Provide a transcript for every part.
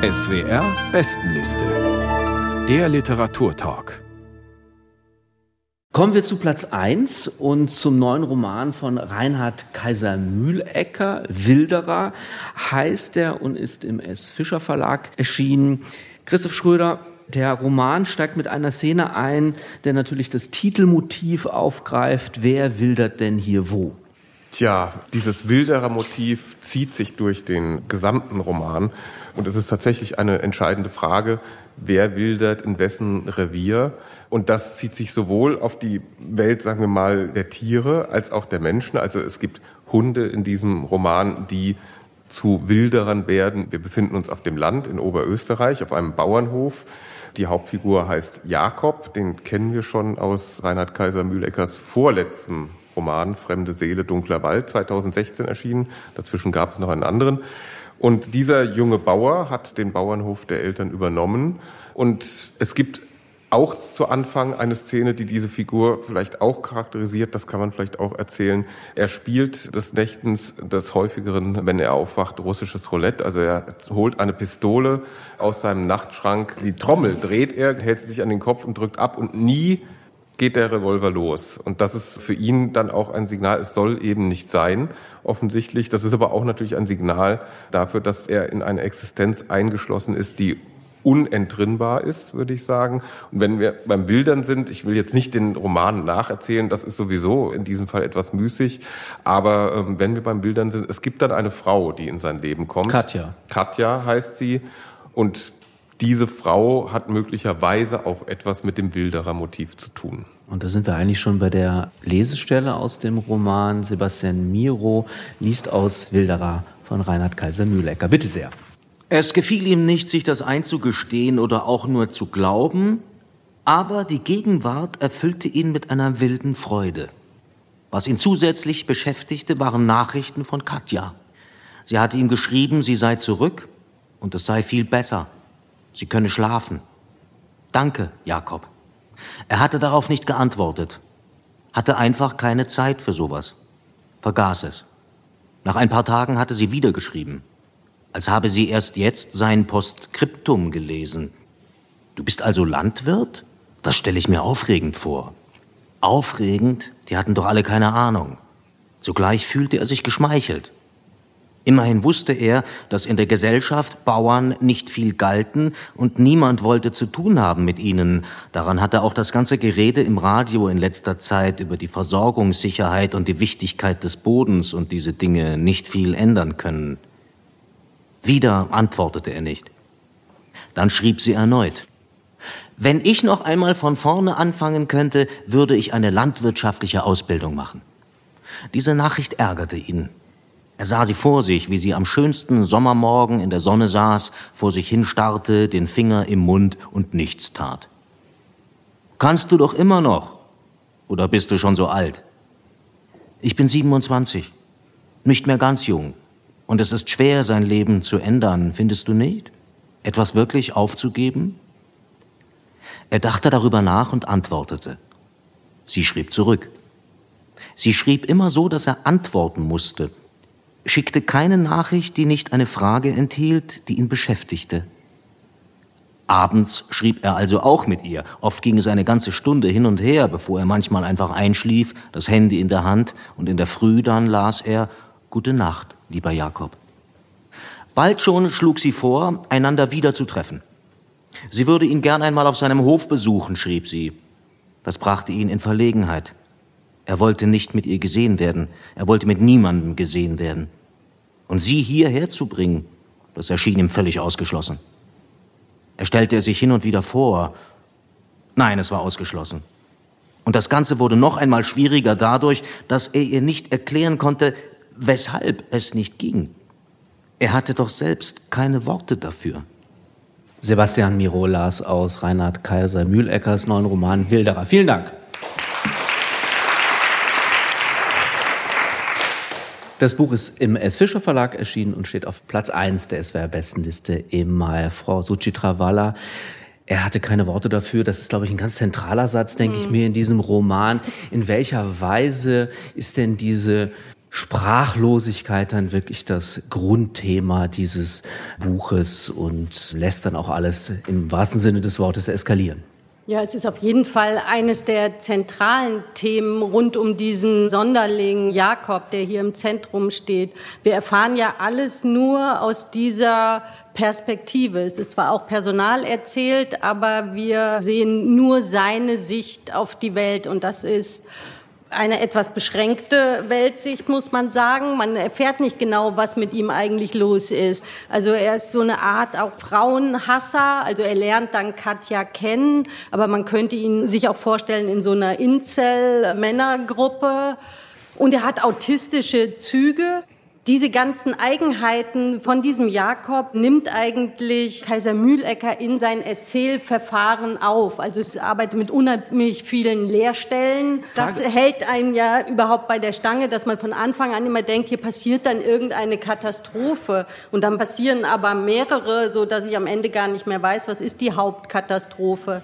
SWR Bestenliste. Der Literaturtalk. Kommen wir zu Platz 1 und zum neuen Roman von Reinhard Kaiser Mühlecker. Wilderer heißt er und ist im S. Fischer Verlag erschienen. Christoph Schröder, der Roman steigt mit einer Szene ein, der natürlich das Titelmotiv aufgreift. Wer wildert denn hier wo? Tja, dieses Wilderer-Motiv zieht sich durch den gesamten Roman. Und es ist tatsächlich eine entscheidende Frage, wer wildert in wessen Revier. Und das zieht sich sowohl auf die Welt, sagen wir mal, der Tiere als auch der Menschen. Also es gibt Hunde in diesem Roman, die zu Wilderern werden. Wir befinden uns auf dem Land in Oberösterreich, auf einem Bauernhof. Die Hauptfigur heißt Jakob, den kennen wir schon aus Reinhard Kaiser Mühleckers vorletztem Roman Fremde Seele, Dunkler Wald, 2016 erschienen. Dazwischen gab es noch einen anderen. Und dieser junge Bauer hat den Bauernhof der Eltern übernommen. Und es gibt auch zu Anfang eine Szene, die diese Figur vielleicht auch charakterisiert, das kann man vielleicht auch erzählen. Er spielt des Nächtens des häufigeren, wenn er aufwacht, russisches Roulette. Also er holt eine Pistole aus seinem Nachtschrank, die Trommel dreht er, hält sich an den Kopf und drückt ab und nie geht der Revolver los. Und das ist für ihn dann auch ein Signal, es soll eben nicht sein, offensichtlich. Das ist aber auch natürlich ein Signal dafür, dass er in eine Existenz eingeschlossen ist, die unentrinnbar ist, würde ich sagen. Und wenn wir beim Bildern sind, ich will jetzt nicht den Roman nacherzählen, das ist sowieso in diesem Fall etwas müßig, aber ähm, wenn wir beim Bildern sind, es gibt dann eine Frau, die in sein Leben kommt. Katja. Katja heißt sie und diese Frau hat möglicherweise auch etwas mit dem Wilderer-Motiv zu tun. Und da sind wir eigentlich schon bei der Lesestelle aus dem Roman. Sebastian Miro liest aus Wilderer von Reinhard Kaiser Mühlecker. Bitte sehr. Es gefiel ihm nicht, sich das einzugestehen oder auch nur zu glauben, aber die Gegenwart erfüllte ihn mit einer wilden Freude. Was ihn zusätzlich beschäftigte, waren Nachrichten von Katja. Sie hatte ihm geschrieben, sie sei zurück und es sei viel besser. Sie könne schlafen. Danke, Jakob. Er hatte darauf nicht geantwortet, hatte einfach keine Zeit für sowas, vergaß es. Nach ein paar Tagen hatte sie wieder geschrieben als habe sie erst jetzt sein Postskriptum gelesen. Du bist also Landwirt? Das stelle ich mir aufregend vor. Aufregend? Die hatten doch alle keine Ahnung. Zugleich fühlte er sich geschmeichelt. Immerhin wusste er, dass in der Gesellschaft Bauern nicht viel galten und niemand wollte zu tun haben mit ihnen. Daran hatte auch das ganze Gerede im Radio in letzter Zeit über die Versorgungssicherheit und die Wichtigkeit des Bodens und diese Dinge nicht viel ändern können. Wieder antwortete er nicht. Dann schrieb sie erneut. Wenn ich noch einmal von vorne anfangen könnte, würde ich eine landwirtschaftliche Ausbildung machen. Diese Nachricht ärgerte ihn. Er sah sie vor sich, wie sie am schönsten Sommermorgen in der Sonne saß, vor sich hinstarrte, den Finger im Mund und nichts tat. Kannst du doch immer noch. Oder bist du schon so alt? Ich bin 27, nicht mehr ganz jung. Und es ist schwer, sein Leben zu ändern, findest du nicht? Etwas wirklich aufzugeben? Er dachte darüber nach und antwortete. Sie schrieb zurück. Sie schrieb immer so, dass er antworten musste, schickte keine Nachricht, die nicht eine Frage enthielt, die ihn beschäftigte. Abends schrieb er also auch mit ihr. Oft ging es eine ganze Stunde hin und her, bevor er manchmal einfach einschlief, das Handy in der Hand, und in der Früh dann las er Gute Nacht lieber Jakob. Bald schon schlug sie vor, einander wieder zu treffen. Sie würde ihn gern einmal auf seinem Hof besuchen, schrieb sie. Das brachte ihn in Verlegenheit. Er wollte nicht mit ihr gesehen werden. Er wollte mit niemandem gesehen werden. Und sie hierher zu bringen, das erschien ihm völlig ausgeschlossen. Er stellte es sich hin und wieder vor. Nein, es war ausgeschlossen. Und das Ganze wurde noch einmal schwieriger dadurch, dass er ihr nicht erklären konnte, weshalb es nicht ging. Er hatte doch selbst keine Worte dafür. Sebastian Mirolas aus Reinhard Kaiser Mühleckers neuen Roman Wilderer. Vielen Dank. Das Buch ist im S. Fischer Verlag erschienen und steht auf Platz 1 der SWR-Bestenliste im Mai. Frau Suchitra Walla, er hatte keine Worte dafür. Das ist, glaube ich, ein ganz zentraler Satz, denke mhm. ich mir, in diesem Roman. In welcher Weise ist denn diese Sprachlosigkeit dann wirklich das Grundthema dieses Buches und lässt dann auch alles im wahrsten Sinne des Wortes eskalieren. Ja, es ist auf jeden Fall eines der zentralen Themen rund um diesen Sonderling Jakob, der hier im Zentrum steht. Wir erfahren ja alles nur aus dieser Perspektive. Es ist zwar auch Personal erzählt, aber wir sehen nur seine Sicht auf die Welt und das ist eine etwas beschränkte Weltsicht, muss man sagen. Man erfährt nicht genau, was mit ihm eigentlich los ist. Also er ist so eine Art auch Frauenhasser. Also er lernt dann Katja kennen, aber man könnte ihn sich auch vorstellen in so einer Incel-Männergruppe. Und er hat autistische Züge diese ganzen Eigenheiten von diesem Jakob nimmt eigentlich Kaiser Mühlecker in sein Erzählverfahren auf. Also es arbeitet mit unheimlich vielen Leerstellen. Das hält einen ja überhaupt bei der Stange, dass man von Anfang an immer denkt, hier passiert dann irgendeine Katastrophe. Und dann passieren aber mehrere, so dass ich am Ende gar nicht mehr weiß, was ist die Hauptkatastrophe.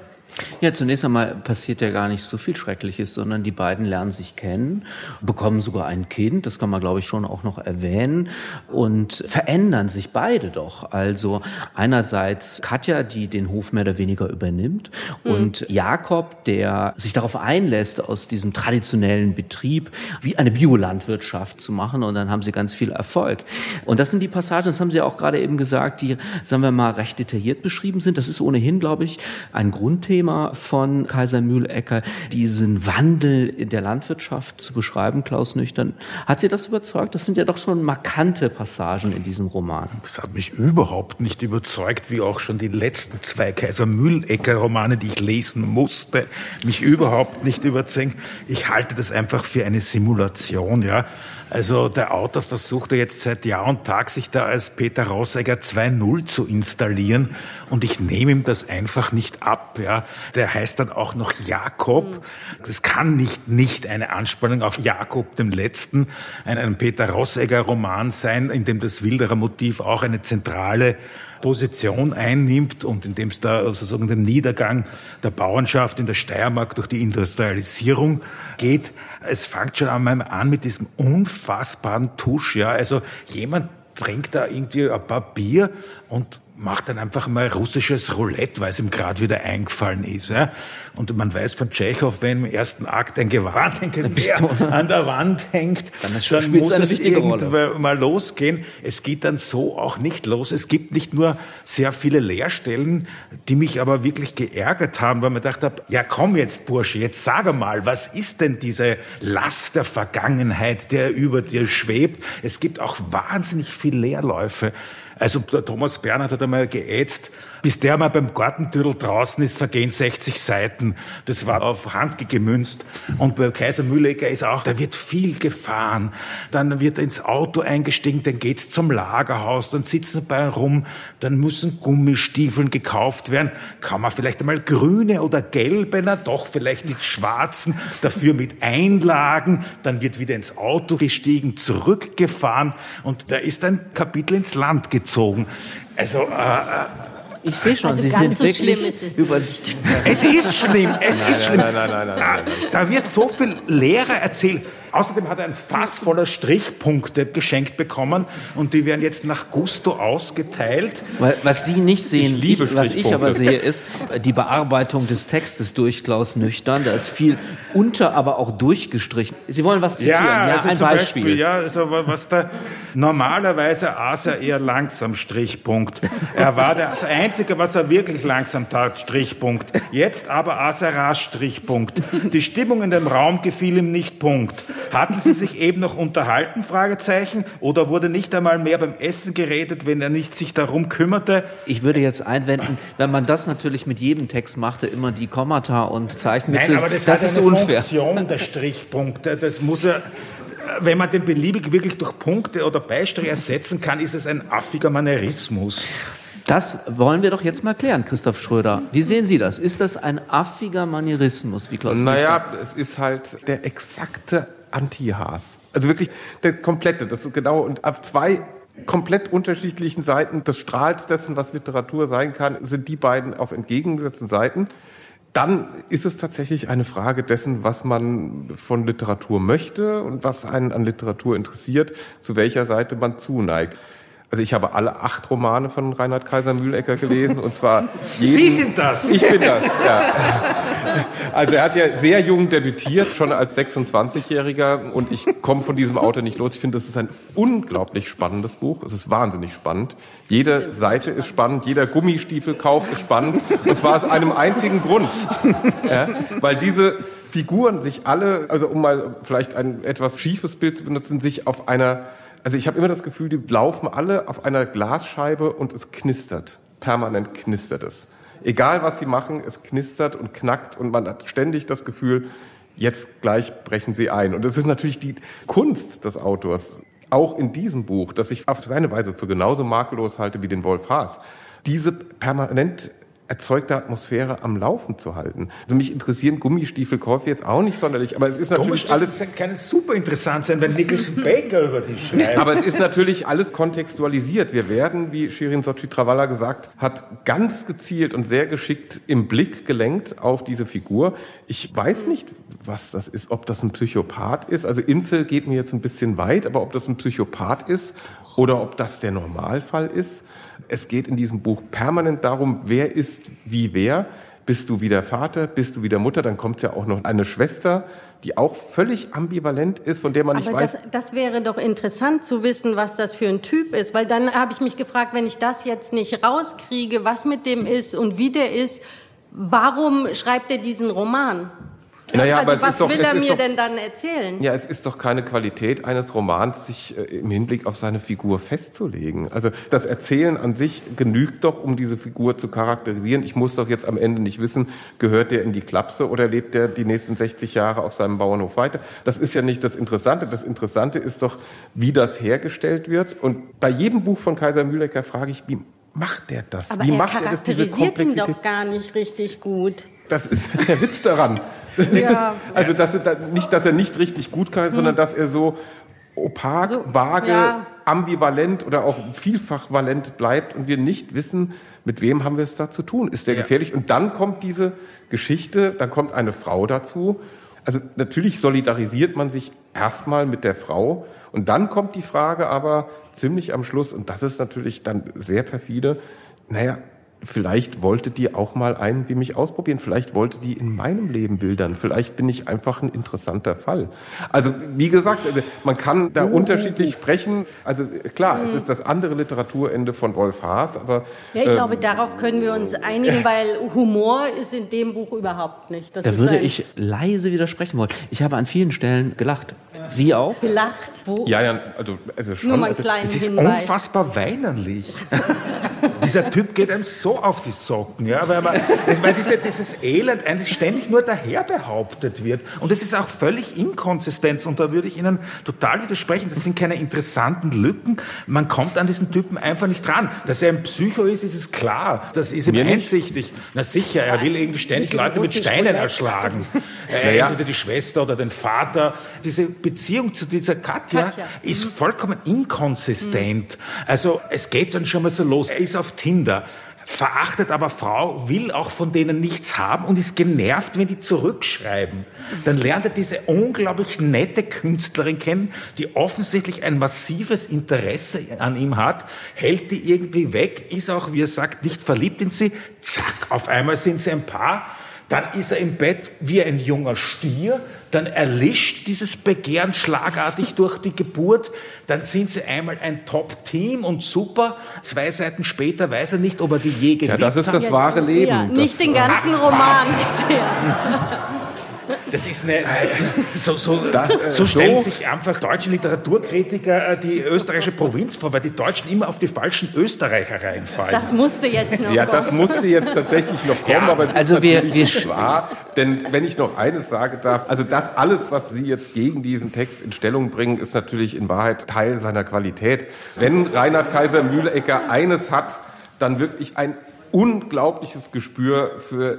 Ja, zunächst einmal passiert ja gar nicht so viel Schreckliches, sondern die beiden lernen sich kennen, bekommen sogar ein Kind, das kann man glaube ich schon auch noch erwähnen, und verändern sich beide doch. Also einerseits Katja, die den Hof mehr oder weniger übernimmt, mhm. und Jakob, der sich darauf einlässt, aus diesem traditionellen Betrieb wie eine Biolandwirtschaft zu machen, und dann haben sie ganz viel Erfolg. Und das sind die Passagen, das haben Sie auch gerade eben gesagt, die, sagen wir mal, recht detailliert beschrieben sind. Das ist ohnehin, glaube ich, ein Grundthema Thema von Kaiser Mühlecker, diesen Wandel in der Landwirtschaft zu beschreiben, Klaus Nüchtern. Hat Sie das überzeugt? Das sind ja doch schon markante Passagen in diesem Roman. Das hat mich überhaupt nicht überzeugt, wie auch schon die letzten zwei Kaiser Mühlecker Romane, die ich lesen musste, mich überhaupt nicht überzeugt. Ich halte das einfach für eine Simulation, ja. Also der Autor versucht ja jetzt seit Jahr und Tag, sich da als Peter Rossegger 2.0 zu installieren und ich nehme ihm das einfach nicht ab. Ja. Der heißt dann auch noch Jakob. Das kann nicht nicht eine Anspannung auf Jakob dem Letzten, ein, Peter Rossegger Roman sein, in dem das Wilderer Motiv auch eine zentrale Position einnimmt und in dem es da sozusagen den Niedergang der Bauernschaft in der Steiermark durch die Industrialisierung geht. Es fängt schon einmal an mit diesem unfassbaren Tusch, ja. Also jemand trinkt da irgendwie ein paar Bier und macht dann einfach mal russisches Roulette, weil es ihm gerade wieder eingefallen ist. Ja? Und man weiß von Tschechow, wenn im ersten Akt ein Gewand an der Wand hängt, dann, dann muss es irgendwann mal losgehen. Es geht dann so auch nicht los. Es gibt nicht nur sehr viele Leerstellen, die mich aber wirklich geärgert haben, weil man dachte, ja komm jetzt Bursche, jetzt sage mal, was ist denn diese Last der Vergangenheit, der über dir schwebt? Es gibt auch wahnsinnig viele Leerläufe. Also der Thomas Bernhard hat einmal geätzt, bis der mal beim Gartentüdel draußen ist, vergehen 60 Seiten. Das war auf Hand gemünzt. Und bei Kaiser Müllecker ist auch, da wird viel gefahren. Dann wird ins Auto eingestiegen, dann geht's zum Lagerhaus, dann sitzen bei rum, dann müssen Gummistiefeln gekauft werden. Kann man vielleicht einmal grüne oder gelbe, na doch vielleicht nicht schwarzen, dafür mit Einlagen. Dann wird wieder ins Auto gestiegen, zurückgefahren und da ist ein Kapitel ins Land gezogen. Also äh, äh ich sehe schon, also Sie sind so wirklich schlimm ist es über. Nicht. Es ist schlimm, es nein, ist schlimm. Nein, nein, nein, nein, nein, nein. Da wird so viel Lehre erzählt. Außerdem hat er ein Fass voller Strichpunkte geschenkt bekommen und die werden jetzt nach Gusto ausgeteilt. Was Sie nicht sehen, ich ich, was ich aber sehe, ist die Bearbeitung des Textes durch Klaus Nüchtern. Da ist viel unter, aber auch durchgestrichen. Sie wollen was zitieren? Ja, ja also ein Beispiel. Beispiel. Ja, also was da normalerweise aß er eher langsam Strichpunkt. Er war das Einzige, was er wirklich langsam tat, Strichpunkt. Jetzt aber aß er rasch Strichpunkt. Die Stimmung in dem Raum gefiel ihm nicht Punkt. Hatten Sie sich eben noch unterhalten, Fragezeichen? Oder wurde nicht einmal mehr beim Essen geredet, wenn er nicht sich darum kümmerte? Ich würde jetzt einwenden, wenn man das natürlich mit jedem Text machte, immer die Kommata und Zeichen Nein, aber das, das ist eine unfair. Funktion, der Strichpunkt. Das muss er wenn man den beliebig wirklich durch Punkte oder Beistriche ersetzen kann, ist es ein affiger Manierismus. Das wollen wir doch jetzt mal klären, Christoph Schröder. Wie sehen Sie das? Ist das ein affiger Manierismus, wie Klaus Naja, Richter? es ist halt der exakte Anti-Haas. Also wirklich der komplette, das ist genau, und auf zwei komplett unterschiedlichen Seiten des Strahls dessen, was Literatur sein kann, sind die beiden auf entgegengesetzten Seiten. dann ist es tatsächlich eine Frage dessen, was man von Literatur möchte und was einen an Literatur interessiert, zu welcher Seite man zuneigt. Also ich habe alle acht Romane von Reinhard Kaiser Mühlecker gelesen und zwar jeden, Sie sind das. Ich bin das. Ja. Also er hat ja sehr jung debütiert, schon als 26-Jähriger und ich komme von diesem Autor nicht los. Ich finde, das ist ein unglaublich spannendes Buch. Es ist wahnsinnig spannend. Jede Seite ist spannend, jeder Gummistiefelkauf ist spannend und zwar aus einem einzigen Grund, ja, weil diese Figuren sich alle, also um mal vielleicht ein etwas schiefes Bild zu benutzen, sich auf einer also ich habe immer das Gefühl, die laufen alle auf einer Glasscheibe und es knistert. Permanent knistert es. Egal was sie machen, es knistert und knackt und man hat ständig das Gefühl, jetzt gleich brechen sie ein. Und es ist natürlich die Kunst des Autors, auch in diesem Buch, das ich auf seine Weise für genauso makellos halte wie den Wolf Haas, diese permanent erzeugte Atmosphäre am Laufen zu halten. Also mich interessieren Gummistiefelkäufe jetzt auch nicht sonderlich, aber es ist natürlich alles... kann super interessant sein, wenn Nicholson Baker über die schreibt. Aber es ist natürlich alles kontextualisiert. Wir werden, wie Shirin Sochi Travalla gesagt hat, ganz gezielt und sehr geschickt im Blick gelenkt auf diese Figur. Ich weiß nicht, was das ist, ob das ein Psychopath ist. Also Insel geht mir jetzt ein bisschen weit, aber ob das ein Psychopath ist oder ob das der Normalfall ist, es geht in diesem Buch permanent darum, wer ist wie wer. Bist du wieder Vater? Bist du wieder Mutter? Dann kommt ja auch noch eine Schwester, die auch völlig ambivalent ist, von der man nicht Aber weiß. Das, das wäre doch interessant zu wissen, was das für ein Typ ist, weil dann habe ich mich gefragt, wenn ich das jetzt nicht rauskriege, was mit dem ist und wie der ist, warum schreibt er diesen Roman? Naja, also aber was doch, will er mir doch, denn dann erzählen? Ja, es ist doch keine Qualität eines Romans, sich äh, im Hinblick auf seine Figur festzulegen. Also das Erzählen an sich genügt doch, um diese Figur zu charakterisieren. Ich muss doch jetzt am Ende nicht wissen, gehört der in die Klapse oder lebt der die nächsten 60 Jahre auf seinem Bauernhof weiter. Das ist ja nicht das Interessante. Das Interessante ist doch, wie das hergestellt wird. Und bei jedem Buch von Kaiser Mühlecker frage ich, wie macht der das? Aber wie er macht er das, diese charakterisiert ihn doch gar nicht richtig gut. Das ist der Witz daran. Ja. Also dass er, nicht, dass er nicht richtig gut kann, sondern dass er so opak, So, vage, ja. ambivalent oder auch vielfach valent bleibt und wir nicht wissen, mit wem haben wir es da zu tun. Ist der gefährlich? Und dann kommt diese Geschichte, dann kommt eine Frau dazu. Also natürlich solidarisiert man sich erstmal mit der Frau und dann kommt die Frage aber ziemlich am Schluss, und das ist natürlich dann sehr perfide, naja, vielleicht wollte die auch mal einen wie mich ausprobieren. Vielleicht wollte die in meinem Leben bildern. Vielleicht bin ich einfach ein interessanter Fall. Also, wie gesagt, also, man kann da unterschiedlich sprechen. Also, klar, es ist das andere Literaturende von Wolf Haas, aber. Ja, ich ähm, glaube, darauf können wir uns einigen, weil Humor ist in dem Buch überhaupt nicht. Das Da würde ich leise widersprechen wollen. Ich habe an vielen Stellen gelacht. Sie auch? gelacht. Wo? Ja, ja, also, also schon. Nur mal einen also, Es ist Hinweis. unfassbar weinerlich. Dieser Typ geht einem so auf die Socken, ja, weil, man, das- weil diese, dieses Elend eigentlich ständig nur daher behauptet wird. Und es ist auch völlig inkonsistent. Und da würde ich Ihnen total widersprechen. Das sind keine interessanten Lücken. Man kommt an diesen Typen einfach nicht dran. Dass er ein Psycho ist, ist es klar. Das ist ihm Mir nicht. einsichtig. Na sicher, er will irgendwie ständig Leute mit Steinen erschlagen. Äh, Naja. Entweder die Schwester oder den Vater. Diese Beziehung zu dieser Katja, Katja. ist vollkommen inkonsistent. Also es geht dann schon mal so los. Er ist auf Tinder. Verachtet aber Frau, will auch von denen nichts haben und ist genervt, wenn die zurückschreiben. Dann lernt er diese unglaublich nette Künstlerin kennen, die offensichtlich ein massives Interesse an ihm hat, hält die irgendwie weg, ist auch, wie er sagt, nicht verliebt in sie. Zack, auf einmal sind sie ein Paar. Dann ist er im Bett wie ein junger Stier, dann erlischt dieses Begehren schlagartig durch die Geburt, dann sind sie einmal ein Top-Team und super. Zwei Seiten später weiß er nicht, ob er die je geliebt ja, das ist hat. das wahre Leben. Ja, nicht das, den ganzen Ach, Roman. Das ist eine, so, so, Das, äh, so stellen so- sich einfach deutsche Literaturkritiker äh, die österreichische Provinz vor, weil die Deutschen immer auf die falschen Österreicher reinfallen. Das musste jetzt noch Ja, das kommen. musste jetzt tatsächlich noch kommen, Ja, aber es also ist wir- natürlich wir nicht wahr. Denn wenn ich noch eines sagen darf, also das alles, was Sie jetzt gegen diesen Text in Stellung bringen, ist natürlich in Wahrheit Teil seiner Qualität. Wenn Reinhard Kaiser Mühlecker eines hat, dann wirklich ein unglaubliches Gespür für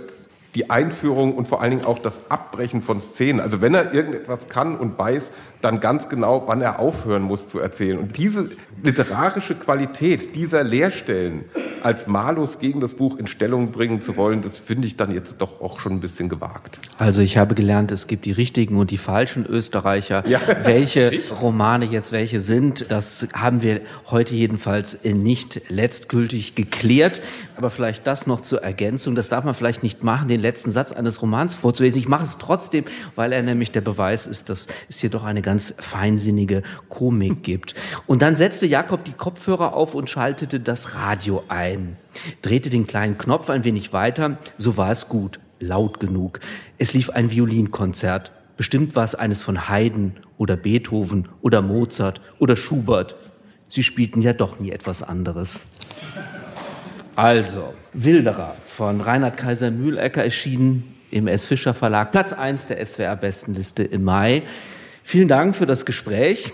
die Einführung und vor allen Dingen auch das Abbrechen von Szenen. Also wenn er irgendetwas kann und weiß, dann ganz genau, wann er aufhören muss zu erzählen. Und diese literarische Qualität dieser Leerstellen, als Malus gegen das Buch in Stellung bringen zu wollen, das finde ich dann jetzt doch auch schon ein bisschen gewagt. Also ich habe gelernt, es gibt die richtigen und die falschen Österreicher. Ja. Welche Romane jetzt welche sind, das haben wir heute jedenfalls nicht letztgültig geklärt. Aber vielleicht das noch zur Ergänzung. Das darf man vielleicht nicht machen, den letzten Satz eines Romans vorzulesen. Ich mache es trotzdem, weil er nämlich der Beweis ist, dass es hier doch eine ganz feinsinnige Komik gibt. Und dann setzte Jakob die Kopfhörer auf und schaltete das Radio ein, drehte den kleinen Knopf ein wenig weiter, so war es gut, laut genug. Es lief ein Violinkonzert. Bestimmt war es eines von Haydn oder Beethoven oder Mozart oder Schubert. Sie spielten ja doch nie etwas anderes. Also, Wilderer von Reinhard Kaiser Mühlecker erschienen im S. Fischer Verlag, Platz 1 der SWR Bestenliste im Mai. Vielen Dank für das Gespräch.